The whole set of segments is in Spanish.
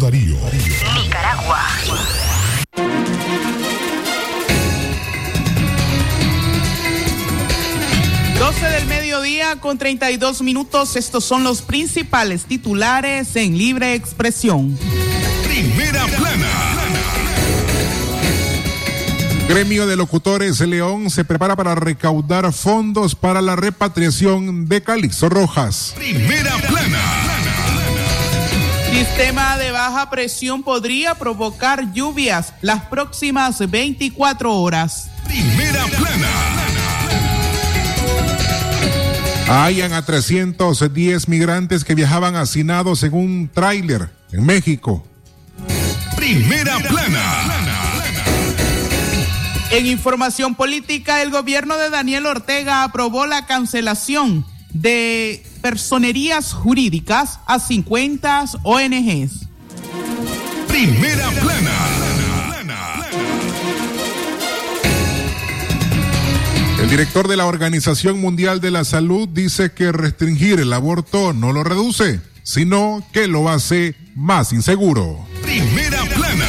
Darío. Nicaragua. del mediodía con 32 minutos. Estos son los principales titulares en libre expresión. Primera plana. Gremio de Locutores León se prepara para recaudar fondos para la repatriación de Calixto Rojas. Primera plana. Sistema de baja presión podría provocar lluvias las próximas 24 horas. Primera plana. Hayan a 310 migrantes que viajaban hacinados en un tráiler en México. Primera plana. En información política, el gobierno de Daniel Ortega aprobó la cancelación de personerías jurídicas a 50 ONGs. Primera plana. El director de la Organización Mundial de la Salud dice que restringir el aborto no lo reduce, sino que lo hace más inseguro. Primera plana.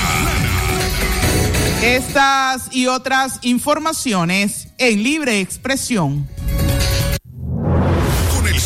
Estas y otras informaciones en libre expresión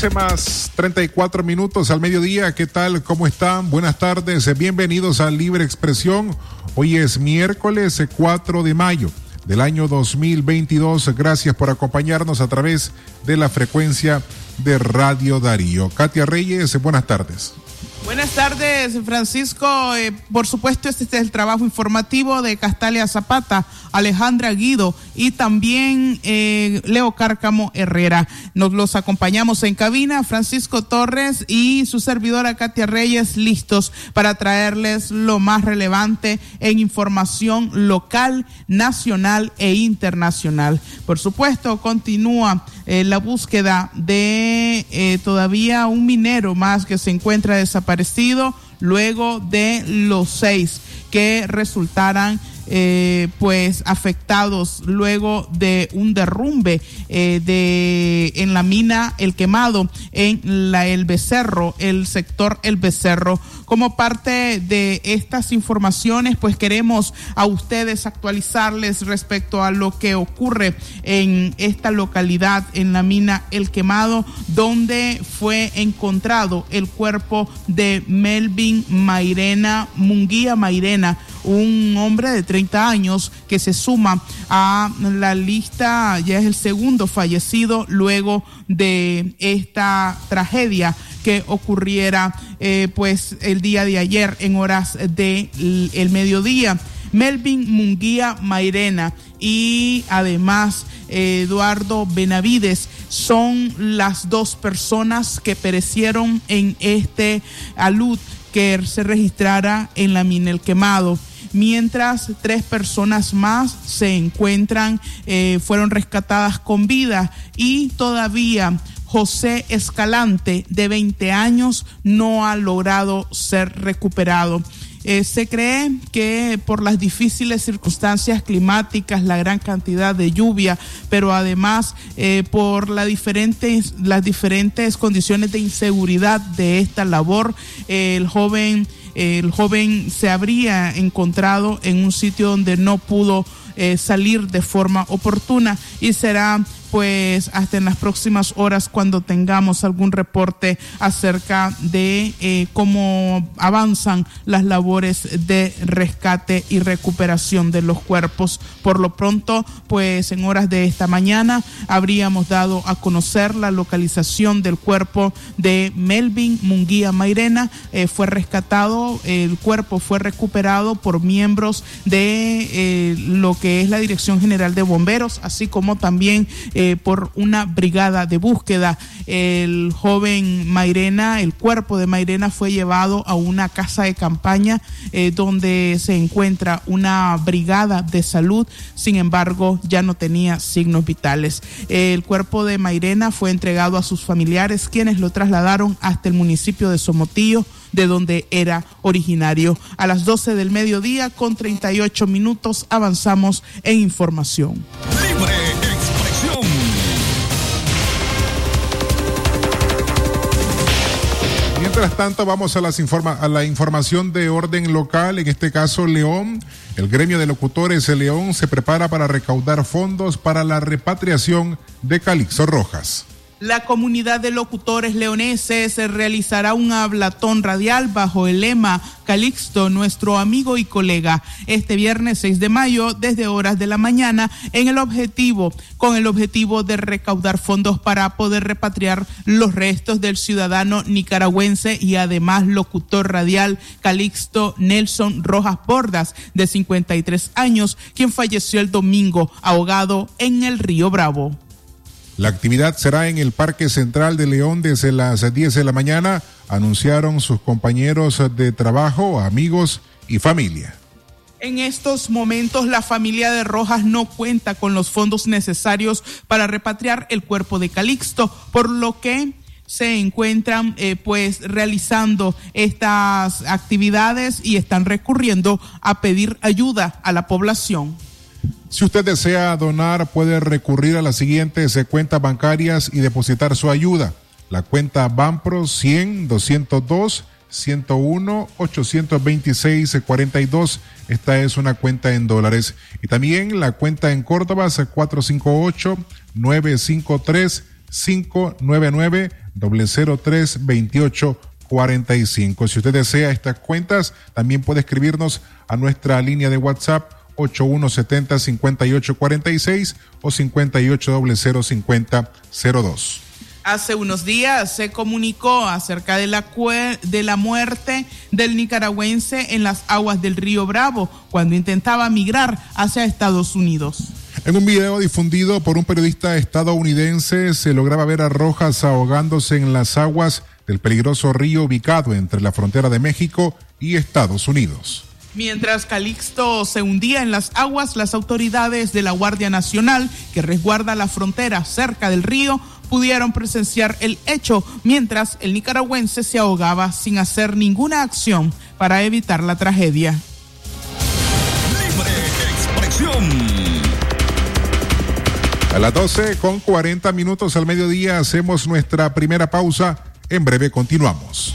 12 más 34 minutos al mediodía. ¿Qué tal? ¿Cómo están? Buenas tardes. Bienvenidos a Libre Expresión. Hoy es miércoles 4 de mayo del año 2022. Gracias por acompañarnos a través de la frecuencia de Radio Darío. Katia Reyes, buenas tardes. Buenas tardes, Francisco. Eh, por supuesto, este es el trabajo informativo de Castalia Zapata, Alejandra Guido y también eh, Leo Cárcamo Herrera. Nos los acompañamos en cabina, Francisco Torres y su servidora Katia Reyes, listos para traerles lo más relevante en información local, nacional e internacional. Por supuesto, continúa eh, la búsqueda de todavía un minero más que se encuentra desaparecido luego de los seis que resultaran eh, pues afectados luego de un derrumbe eh, de en la mina El Quemado en la El Becerro, el sector El Becerro. Como parte de estas informaciones, pues queremos a ustedes actualizarles respecto a lo que ocurre en esta localidad, en la mina El Quemado, donde fue encontrado el cuerpo de Melvin Mairena, Munguía Mairena, un hombre de 30 años que se suma a la lista, ya es el segundo fallecido luego de esta tragedia que ocurriera eh, pues el día de ayer en horas de el mediodía. Melvin Munguía Mairena y además Eduardo Benavides son las dos personas que perecieron en este alud que se registrara en la mina El Quemado mientras tres personas más se encuentran, eh, fueron rescatadas con vida y todavía José Escalante, de 20 años, no ha logrado ser recuperado. Eh, se cree que por las difíciles circunstancias climáticas, la gran cantidad de lluvia, pero además eh, por la diferentes, las diferentes condiciones de inseguridad de esta labor, el joven el joven se habría encontrado en un sitio donde no pudo eh, salir de forma oportuna y será pues hasta en las próximas horas cuando tengamos algún reporte acerca de eh, cómo avanzan las labores de rescate y recuperación de los cuerpos. Por lo pronto, pues en horas de esta mañana habríamos dado a conocer la localización del cuerpo de Melvin Munguía Mairena. Eh, fue rescatado, el cuerpo fue recuperado por miembros de eh, lo que es la Dirección General de Bomberos, así como también eh, por una brigada de búsqueda. El joven Mairena, el cuerpo de Mairena fue llevado a una casa de campaña donde se encuentra una brigada de salud, sin embargo ya no tenía signos vitales. El cuerpo de Mairena fue entregado a sus familiares, quienes lo trasladaron hasta el municipio de Somotillo de donde era originario. A las 12 del mediodía, con 38 minutos, avanzamos en información. Mientras tanto, vamos a, las informa a la información de orden local, en este caso León. El gremio de locutores de León se prepara para recaudar fondos para la repatriación de Calixto Rojas. La comunidad de locutores leoneses realizará un hablatón radial bajo el lema Calixto, nuestro amigo y colega, este viernes 6 de mayo desde horas de la mañana en el objetivo, con el objetivo de recaudar fondos para poder repatriar los restos del ciudadano nicaragüense y además locutor radial Calixto Nelson Rojas Bordas, de 53 años, quien falleció el domingo ahogado en el río Bravo. La actividad será en el Parque Central de León desde las 10 de la mañana, anunciaron sus compañeros de trabajo, amigos y familia. En estos momentos la familia de Rojas no cuenta con los fondos necesarios para repatriar el cuerpo de Calixto, por lo que se encuentran eh, pues realizando estas actividades y están recurriendo a pedir ayuda a la población. Si usted desea donar, puede recurrir a las siguientes cuentas bancarias y depositar su ayuda. La cuenta Banpro 100 202 101 826 42. Esta es una cuenta en dólares. Y también la cuenta en Córdoba 458 953 599 003 28 45. Si usted desea estas cuentas, también puede escribirnos a nuestra línea de WhatsApp 8170-5846 o 5800-5002. Hace unos días se comunicó acerca de la, de la muerte del nicaragüense en las aguas del río Bravo cuando intentaba migrar hacia Estados Unidos. En un video difundido por un periodista estadounidense se lograba ver a Rojas ahogándose en las aguas del peligroso río ubicado entre la frontera de México y Estados Unidos. Mientras Calixto se hundía en las aguas, las autoridades de la Guardia Nacional, que resguarda la frontera cerca del río, pudieron presenciar el hecho mientras el nicaragüense se ahogaba sin hacer ninguna acción para evitar la tragedia. Libre expresión. A las 12 con 40 minutos al mediodía hacemos nuestra primera pausa. En breve continuamos.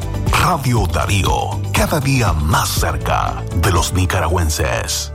Radio Darío, cada día más cerca de los nicaragüenses.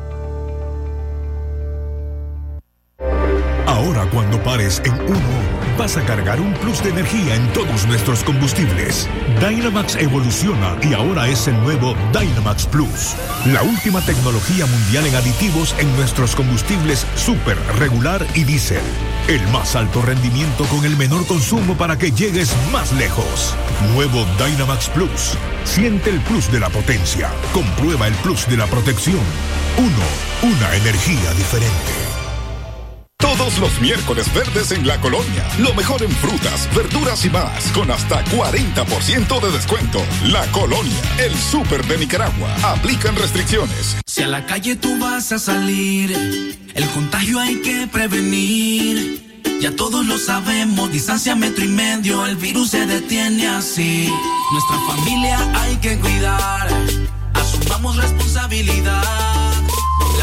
Ahora cuando pares en uno, vas a cargar un plus de energía en todos nuestros combustibles. Dynamax evoluciona y ahora es el nuevo Dynamax Plus. La última tecnología mundial en aditivos en nuestros combustibles super, regular y diésel El más alto rendimiento con el menor consumo para que llegues más lejos. Nuevo Dynamax Plus. Siente el plus de la potencia. Comprueba el plus de la protección. Uno, una energía diferente. Todos los miércoles verdes en la colonia. Lo mejor en frutas, verduras y más, con hasta 40% de descuento. La colonia, el súper de Nicaragua. Aplican restricciones. Si a la calle tú vas a salir, el contagio hay que prevenir. Ya todos lo sabemos, distancia metro y medio, el virus se detiene así. Nuestra familia hay que cuidar, asumamos responsabilidad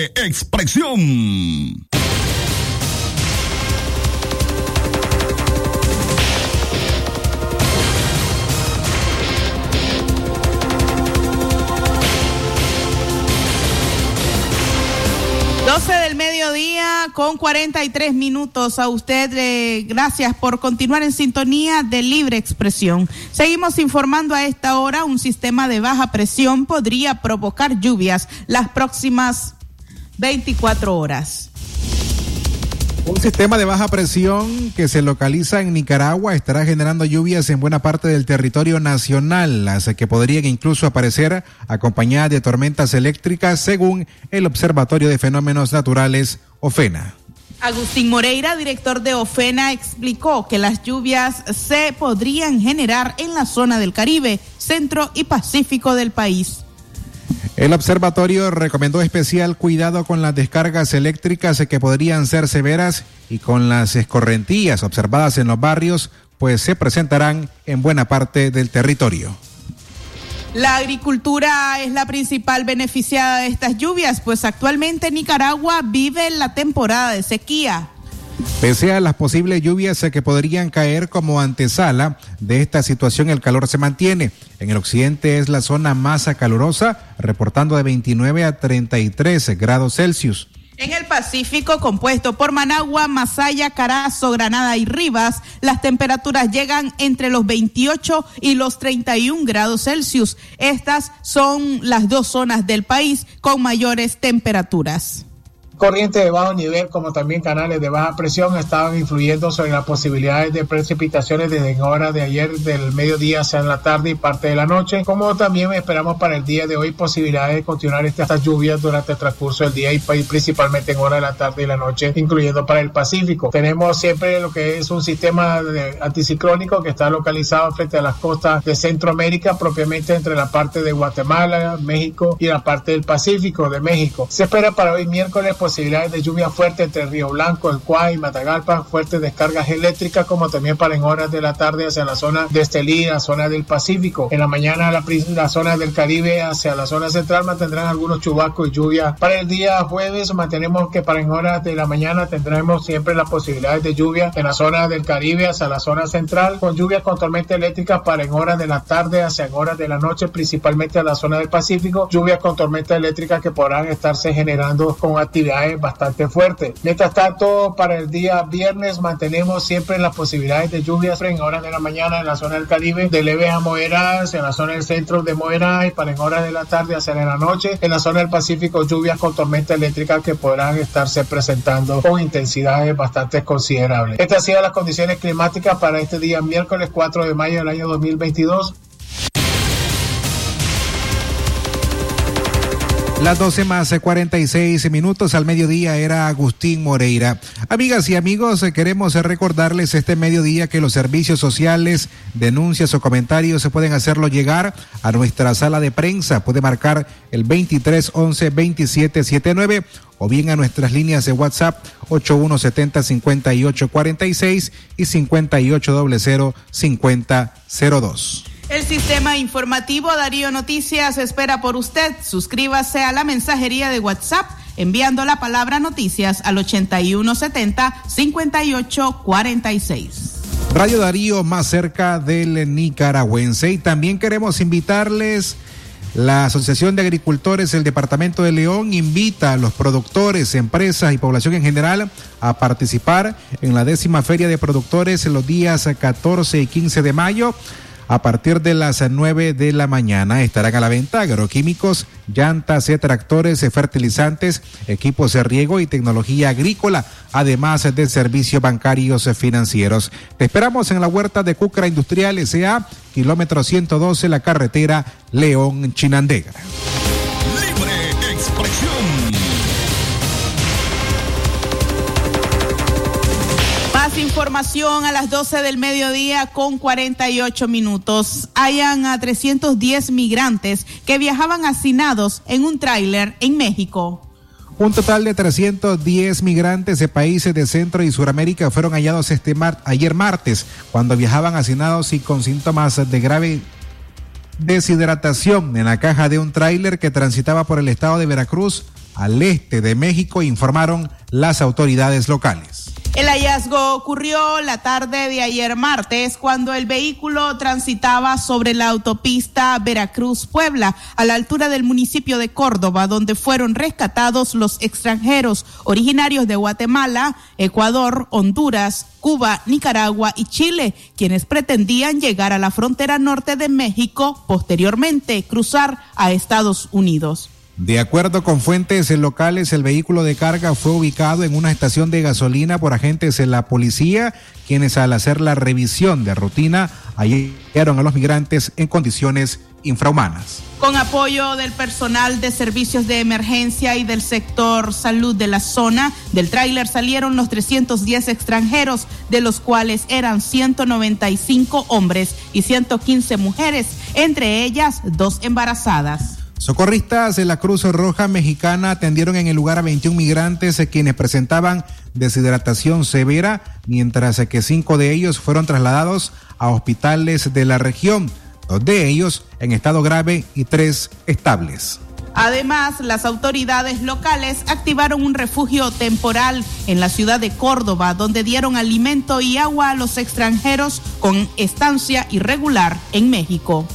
Libre expresión. 12 del mediodía con 43 minutos. A usted, eh, gracias por continuar en sintonía de libre expresión. Seguimos informando a esta hora, un sistema de baja presión podría provocar lluvias las próximas 24 horas. Un sistema de baja presión que se localiza en Nicaragua estará generando lluvias en buena parte del territorio nacional, las que podrían incluso aparecer acompañadas de tormentas eléctricas, según el Observatorio de Fenómenos Naturales, OFENA. Agustín Moreira, director de OFENA, explicó que las lluvias se podrían generar en la zona del Caribe, centro y pacífico del país. El observatorio recomendó especial cuidado con las descargas eléctricas que podrían ser severas y con las escorrentías observadas en los barrios, pues se presentarán en buena parte del territorio. La agricultura es la principal beneficiada de estas lluvias, pues actualmente Nicaragua vive la temporada de sequía. Pese a las posibles lluvias que podrían caer como antesala de esta situación, el calor se mantiene. En el occidente es la zona más calurosa, reportando de 29 a 33 grados Celsius. En el Pacífico, compuesto por Managua, Masaya, Carazo, Granada y Rivas, las temperaturas llegan entre los 28 y los 31 grados Celsius. Estas son las dos zonas del país con mayores temperaturas corrientes de bajo nivel como también canales de baja presión estaban influyendo sobre las posibilidades de precipitaciones desde horas de ayer del mediodía hacia la tarde y parte de la noche, como también esperamos para el día de hoy posibilidades de continuar estas lluvias durante el transcurso del día y principalmente en horas de la tarde y la noche, incluyendo para el Pacífico. Tenemos siempre lo que es un sistema anticiclónico que está localizado frente a las costas de Centroamérica, propiamente entre la parte de Guatemala, México y la parte del Pacífico de México. Se espera para hoy miércoles posibilidades de lluvia fuerte entre Río Blanco, El Cuay, Matagalpa, fuertes descargas eléctricas, como también para en horas de la tarde hacia la zona de Estelí, la zona del Pacífico. En la mañana la, la zona del Caribe hacia la zona central mantendrán algunos chubascos y lluvia. Para el día jueves mantenemos que para en horas de la mañana tendremos siempre las posibilidades de lluvia en la zona del Caribe hacia la zona central, con lluvias con tormenta eléctrica para en horas de la tarde hacia en horas de la noche, principalmente a la zona del Pacífico, lluvias con tormenta eléctrica que podrán estarse generando con actividad bastante fuerte. Mientras tanto, para el día viernes mantenemos siempre las posibilidades de lluvias en horas de la mañana en la zona del Caribe, de leves a moderadas, en la zona del centro de y para en horas de la tarde hacia la noche. En la zona del Pacífico, lluvias con tormenta eléctrica que podrán estarse presentando con intensidades bastante considerables. Estas han sido las condiciones climáticas para este día miércoles 4 de mayo del año 2022. Las 12 más 46 minutos al mediodía era Agustín Moreira. Amigas y amigos, queremos recordarles este mediodía que los servicios sociales, denuncias o comentarios se pueden hacerlo llegar a nuestra sala de prensa. Puede marcar el 23 11 27 79 o bien a nuestras líneas de WhatsApp 8170 5846 y 5800 5002. El sistema informativo Darío Noticias espera por usted. Suscríbase a la mensajería de WhatsApp enviando la palabra noticias al 8170-5846. Radio Darío más cerca del nicaragüense. Y también queremos invitarles. La Asociación de Agricultores del Departamento de León invita a los productores, empresas y población en general a participar en la décima feria de productores en los días 14 y 15 de mayo a partir de las 9 de la mañana estarán a la venta agroquímicos, llantas, tractores, fertilizantes, equipos de riego y tecnología agrícola, además de servicios bancarios financieros. Te esperamos en la huerta de Cucra Industrial S.A., kilómetro 112, la carretera León-Chinandega. Información a las 12 del mediodía con 48 minutos. Hayan a 310 migrantes que viajaban hacinados en un tráiler en México. Un total de 310 migrantes de países de Centro y Suramérica fueron hallados este ayer martes cuando viajaban hacinados y con síntomas de grave deshidratación en la caja de un tráiler que transitaba por el estado de Veracruz al este de México, informaron las autoridades locales. El hallazgo ocurrió la tarde de ayer martes cuando el vehículo transitaba sobre la autopista Veracruz-Puebla a la altura del municipio de Córdoba, donde fueron rescatados los extranjeros originarios de Guatemala, Ecuador, Honduras, Cuba, Nicaragua y Chile, quienes pretendían llegar a la frontera norte de México, posteriormente cruzar a Estados Unidos. De acuerdo con fuentes locales, el vehículo de carga fue ubicado en una estación de gasolina por agentes de la policía, quienes al hacer la revisión de rutina hallaron a los migrantes en condiciones infrahumanas. Con apoyo del personal de servicios de emergencia y del sector salud de la zona, del tráiler salieron los 310 extranjeros, de los cuales eran 195 hombres y 115 mujeres, entre ellas dos embarazadas. Socorristas de la Cruz Roja Mexicana atendieron en el lugar a 21 migrantes eh, quienes presentaban deshidratación severa, mientras eh, que cinco de ellos fueron trasladados a hospitales de la región, dos de ellos en estado grave y tres estables. Además, las autoridades locales activaron un refugio temporal en la ciudad de Córdoba, donde dieron alimento y agua a los extranjeros con estancia irregular en México.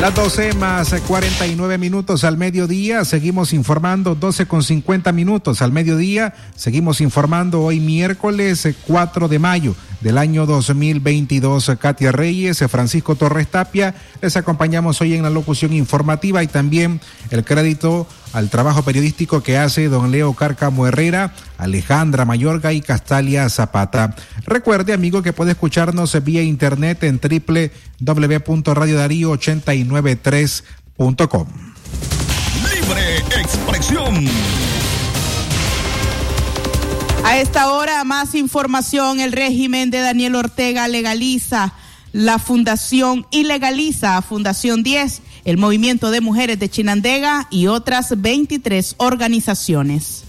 Las 12 más 49 minutos al mediodía, seguimos informando, 12 con 50 minutos al mediodía, seguimos informando hoy miércoles 4 de mayo del año 2022. Katia Reyes, Francisco Torres Tapia, les acompañamos hoy en la locución informativa y también el crédito al trabajo periodístico que hace don Leo Cárcamo Herrera, Alejandra Mayorga y Castalia Zapata. Recuerde, amigo, que puede escucharnos vía internet en www.radiodarío893.com. Libre expresión. A esta hora, más información. El régimen de Daniel Ortega legaliza la fundación y legaliza a Fundación 10, el movimiento de mujeres de Chinandega y otras 23 organizaciones.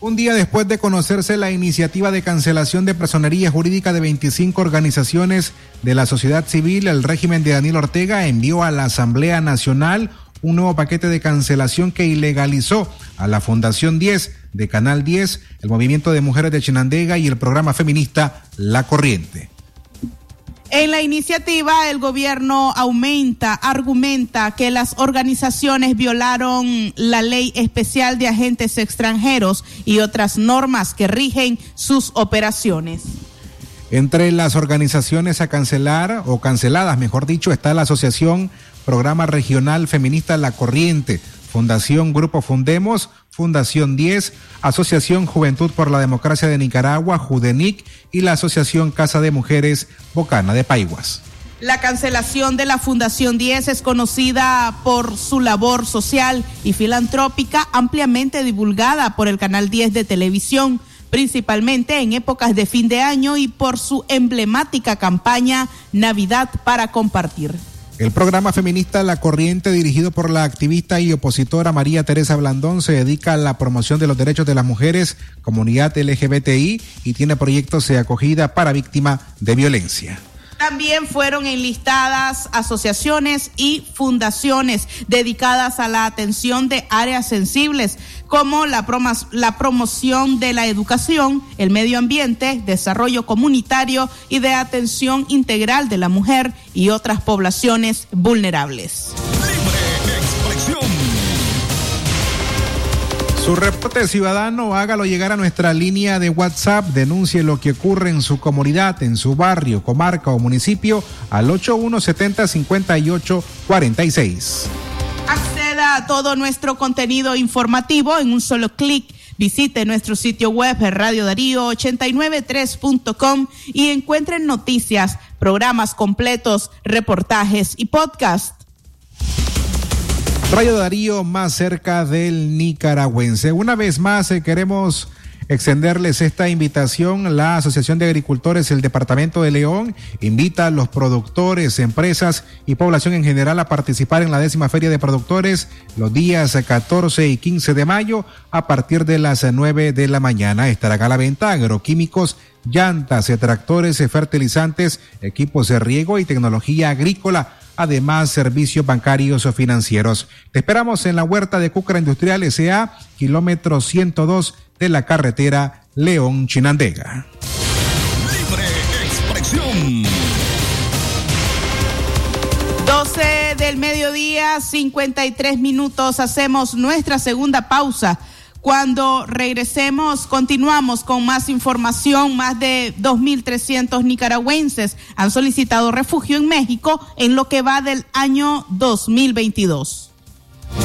Un día después de conocerse la iniciativa de cancelación de personería jurídica de 25 organizaciones de la sociedad civil, el régimen de Daniel Ortega envió a la Asamblea Nacional un nuevo paquete de cancelación que ilegalizó a la Fundación 10 de Canal 10, el Movimiento de Mujeres de Chinandega y el programa feminista La Corriente. En la iniciativa, el gobierno aumenta, argumenta que las organizaciones violaron la ley especial de agentes extranjeros y otras normas que rigen sus operaciones. Entre las organizaciones a cancelar o canceladas, mejor dicho, está la Asociación Programa Regional Feminista La Corriente, Fundación Grupo Fundemos, Fundación 10, Asociación Juventud por la Democracia de Nicaragua, Judenic y la Asociación Casa de Mujeres Bocana de Paiguas. La cancelación de la Fundación 10 es conocida por su labor social y filantrópica ampliamente divulgada por el Canal 10 de televisión, principalmente en épocas de fin de año y por su emblemática campaña Navidad para compartir. El programa feminista La Corriente, dirigido por la activista y opositora María Teresa Blandón, se dedica a la promoción de los derechos de las mujeres, comunidad LGBTI y tiene proyectos de acogida para víctimas de violencia. También fueron enlistadas asociaciones y fundaciones dedicadas a la atención de áreas sensibles, como la, la, promoción de la educación, el medio ambiente, desarrollo comunitario y de atención integral de la mujer y otras poblaciones vulnerables. Su reporte ciudadano, hágalo llegar a nuestra línea de WhatsApp, denuncie lo que ocurre en su comunidad, en su barrio, comarca o municipio al 8170-5846. Acceda a todo nuestro contenido informativo en un solo clic. Visite nuestro sitio web Radio Darío 893.com y encuentren noticias, programas completos, reportajes y podcasts Radio Darío más cerca del nicaragüense. Una vez más eh, queremos extenderles esta invitación. La Asociación de Agricultores del Departamento de León invita a los productores, empresas y población en general a participar en la décima Feria de Productores los días 14 y 15 de mayo a partir de las 9 de la mañana. Estará a la venta agroquímicos, llantas, tractores, fertilizantes, equipos de riego y tecnología agrícola además servicios bancarios o financieros. Te esperamos en la huerta de Cúcara Industrial S.A., kilómetro 102 de la carretera León Chinandega. Libre expresión. 12 del mediodía, 53 minutos. Hacemos nuestra segunda pausa. Cuando regresemos, continuamos con más información. Más de 2.300 nicaragüenses han solicitado refugio en México en lo que va del año 2022.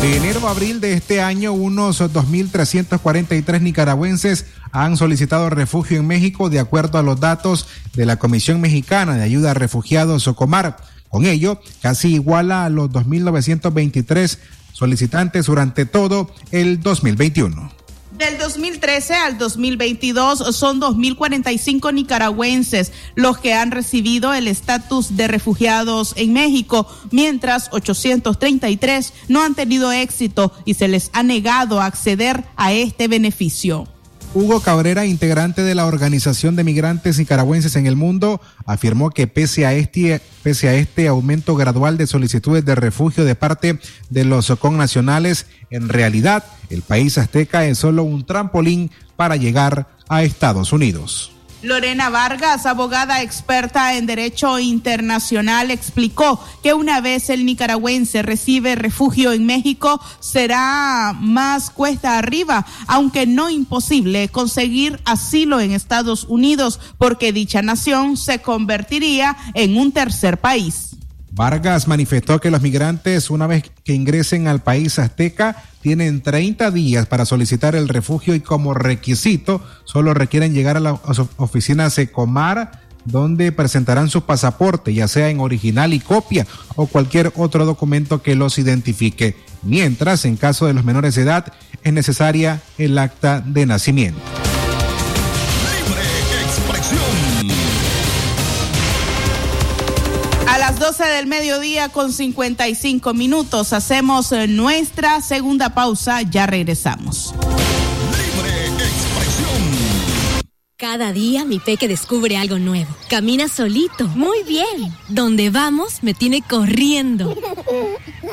De enero a abril de este año, unos 2.343 nicaragüenses han solicitado refugio en México de acuerdo a los datos de la Comisión Mexicana de Ayuda a Refugiados Socomar. Con ello, casi iguala a los 2.923 solicitantes durante todo el 2021. Del 2013 al 2022 son 2.045 nicaragüenses los que han recibido el estatus de refugiados en México, mientras 833 no han tenido éxito y se les ha negado acceder a este beneficio. Hugo Cabrera, integrante de la Organización de Migrantes Nicaragüenses en el Mundo, afirmó que pese a este, pese a este aumento gradual de solicitudes de refugio de parte de los connacionales, en realidad el país azteca es solo un trampolín para llegar a Estados Unidos. Lorena Vargas, abogada experta en derecho internacional, explicó que una vez el nicaragüense recibe refugio en México, será más cuesta arriba, aunque no imposible, conseguir asilo en Estados Unidos, porque dicha nación se convertiría en un tercer país. Vargas manifestó que los migrantes, una vez que ingresen al país azteca, tienen 30 días para solicitar el refugio y como requisito solo requieren llegar a la oficina Secomar donde presentarán su pasaporte, ya sea en original y copia o cualquier otro documento que los identifique, mientras en caso de los menores de edad es necesaria el acta de nacimiento. A las 12 del mediodía con 55 minutos hacemos eh, nuestra segunda pausa, ya regresamos. Cada día mi peque descubre algo nuevo. Camina solito. Muy bien. Donde vamos me tiene corriendo.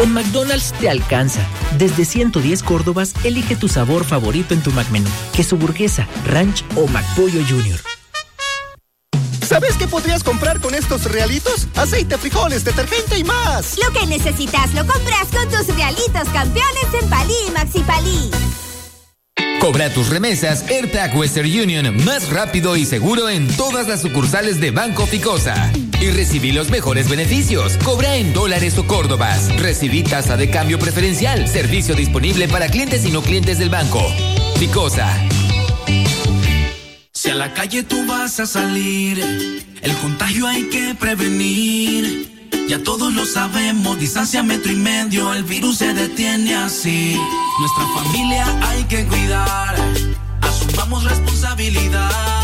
En McDonald's te alcanza. Desde 110 Córdobas, elige tu sabor favorito en tu McMenú. Queso burguesa, ranch o McPollo Junior. ¿Sabes qué podrías comprar con estos realitos? Aceite, frijoles, detergente y más. Lo que necesitas lo compras con tus realitos campeones en Palí y Maxi Palí. Cobra tus remesas AirTag Western Union más rápido y seguro en todas las sucursales de Banco Ficosa. Y recibí los mejores beneficios. Cobra en dólares o córdobas. Recibí tasa de cambio preferencial. Servicio disponible para clientes y no clientes del banco. Ficosa. Si a la calle tú vas a salir, el contagio hay que prevenir. Ya todos lo sabemos, distancia metro y medio, el virus se detiene así. Nuestra familia hay que cuidar, asumamos responsabilidad.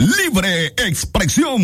Libre expresión.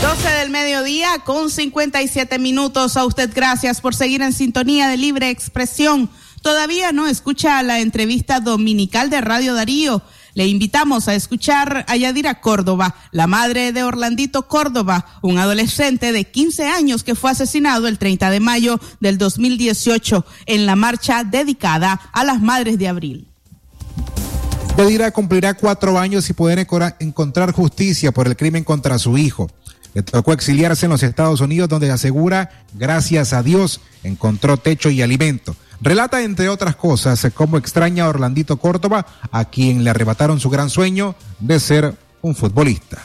12 del mediodía con 57 minutos. A usted gracias por seguir en sintonía de libre expresión. Todavía no escucha la entrevista dominical de Radio Darío. Le invitamos a escuchar a Yadira Córdoba, la madre de Orlandito Córdoba, un adolescente de 15 años que fue asesinado el 30 de mayo del 2018 en la marcha dedicada a las madres de abril. Yadira cumplirá cuatro años y poder encontrar justicia por el crimen contra su hijo. Le tocó exiliarse en los Estados Unidos donde asegura, gracias a Dios, encontró techo y alimento. Relata, entre otras cosas, cómo extraña a Orlandito Córdoba, a quien le arrebataron su gran sueño de ser un futbolista.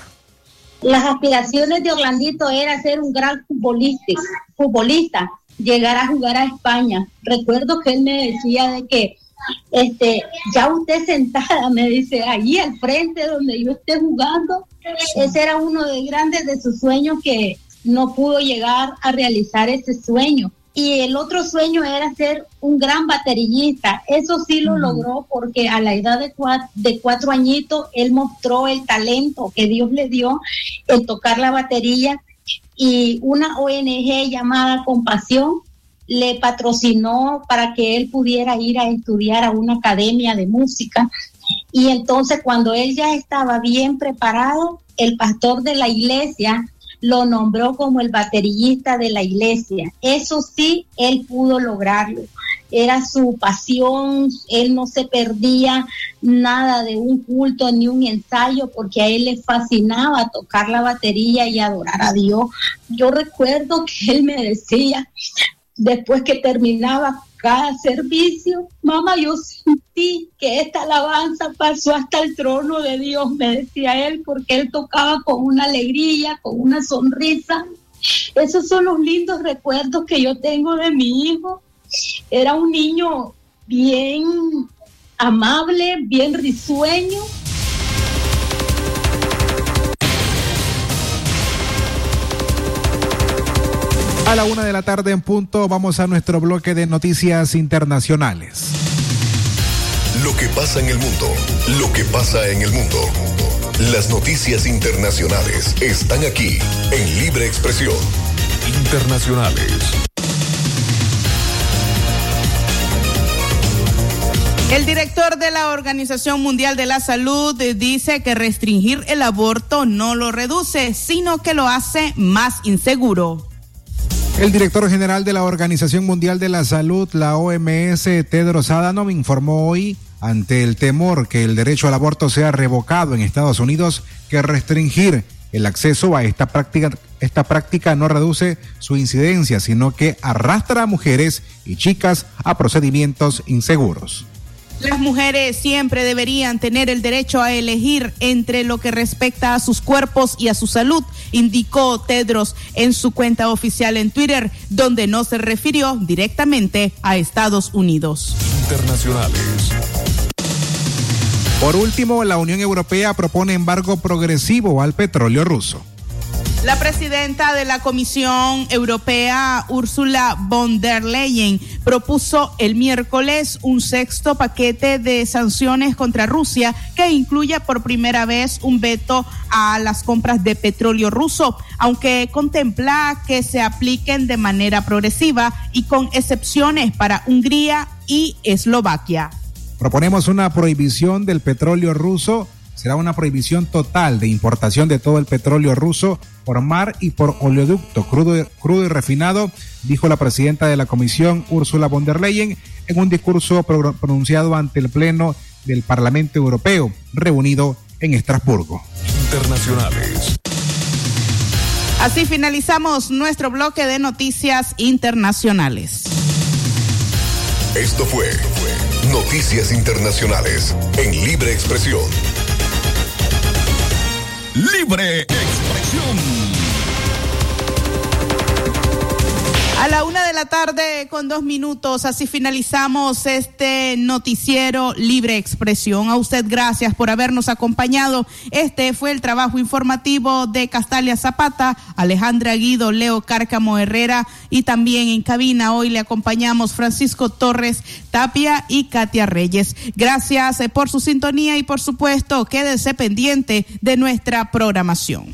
Las aspiraciones de Orlandito era ser un gran futbolista, futbolista, llegar a jugar a España. Recuerdo que él me decía de que este, ya usted sentada, me dice, allí al frente donde yo esté jugando, ese era uno de grandes de sus sueños que no pudo llegar a realizar ese sueño. Y el otro sueño era ser un gran baterillista. Eso sí lo logró porque a la edad de cuatro, de cuatro añitos él mostró el talento que Dios le dio en tocar la batería y una ONG llamada Compasión le patrocinó para que él pudiera ir a estudiar a una academia de música. Y entonces cuando él ya estaba bien preparado, el pastor de la iglesia lo nombró como el baterillista de la iglesia. Eso sí, él pudo lograrlo. Era su pasión, él no se perdía nada de un culto ni un ensayo porque a él le fascinaba tocar la batería y adorar a Dios. Yo recuerdo que él me decía, después que terminaba cada servicio, mamá, yo sentí que esta alabanza pasó hasta el trono de Dios, me decía él, porque él tocaba con una alegría, con una sonrisa. Esos son los lindos recuerdos que yo tengo de mi hijo. Era un niño bien amable, bien risueño. A la una de la tarde en punto vamos a nuestro bloque de noticias internacionales. Lo que pasa en el mundo, lo que pasa en el mundo. Las noticias internacionales están aquí en Libre Expresión. Internacionales. El director de la Organización Mundial de la Salud dice que restringir el aborto no lo reduce, sino que lo hace más inseguro. El director general de la Organización Mundial de la Salud, la OMS, Tedros Adhanom, informó hoy ante el temor que el derecho al aborto sea revocado en Estados Unidos que restringir el acceso a esta práctica, esta práctica no reduce su incidencia, sino que arrastra a mujeres y chicas a procedimientos inseguros. Las mujeres siempre deberían tener el derecho a elegir entre lo que respecta a sus cuerpos y a su salud, indicó Tedros en su cuenta oficial en Twitter, donde no se refirió directamente a Estados Unidos. Internacionales. Por último, la Unión Europea propone embargo progresivo al petróleo ruso. La presidenta de la Comisión Europea, Ursula von der Leyen, propuso el miércoles un sexto paquete de sanciones contra Rusia que incluya por primera vez un veto a las compras de petróleo ruso, aunque contempla que se apliquen de manera progresiva y con excepciones para Hungría y Eslovaquia. Proponemos una prohibición del petróleo ruso. Será una prohibición total de importación de todo el petróleo ruso por mar y por oleoducto crudo, crudo y refinado, dijo la presidenta de la Comisión, Ursula von der Leyen, en un discurso pronunciado ante el Pleno del Parlamento Europeo, reunido en Estrasburgo. Internacionales. Así finalizamos nuestro bloque de noticias internacionales. Esto fue Noticias Internacionales en Libre Expresión. Libre Expresión. La una de la tarde con dos minutos, así finalizamos este noticiero Libre Expresión. A usted gracias por habernos acompañado. Este fue el trabajo informativo de Castalia Zapata, Alejandra Guido, Leo Cárcamo Herrera y también en cabina hoy le acompañamos Francisco Torres Tapia y Katia Reyes. Gracias eh, por su sintonía y por supuesto quédese pendiente de nuestra programación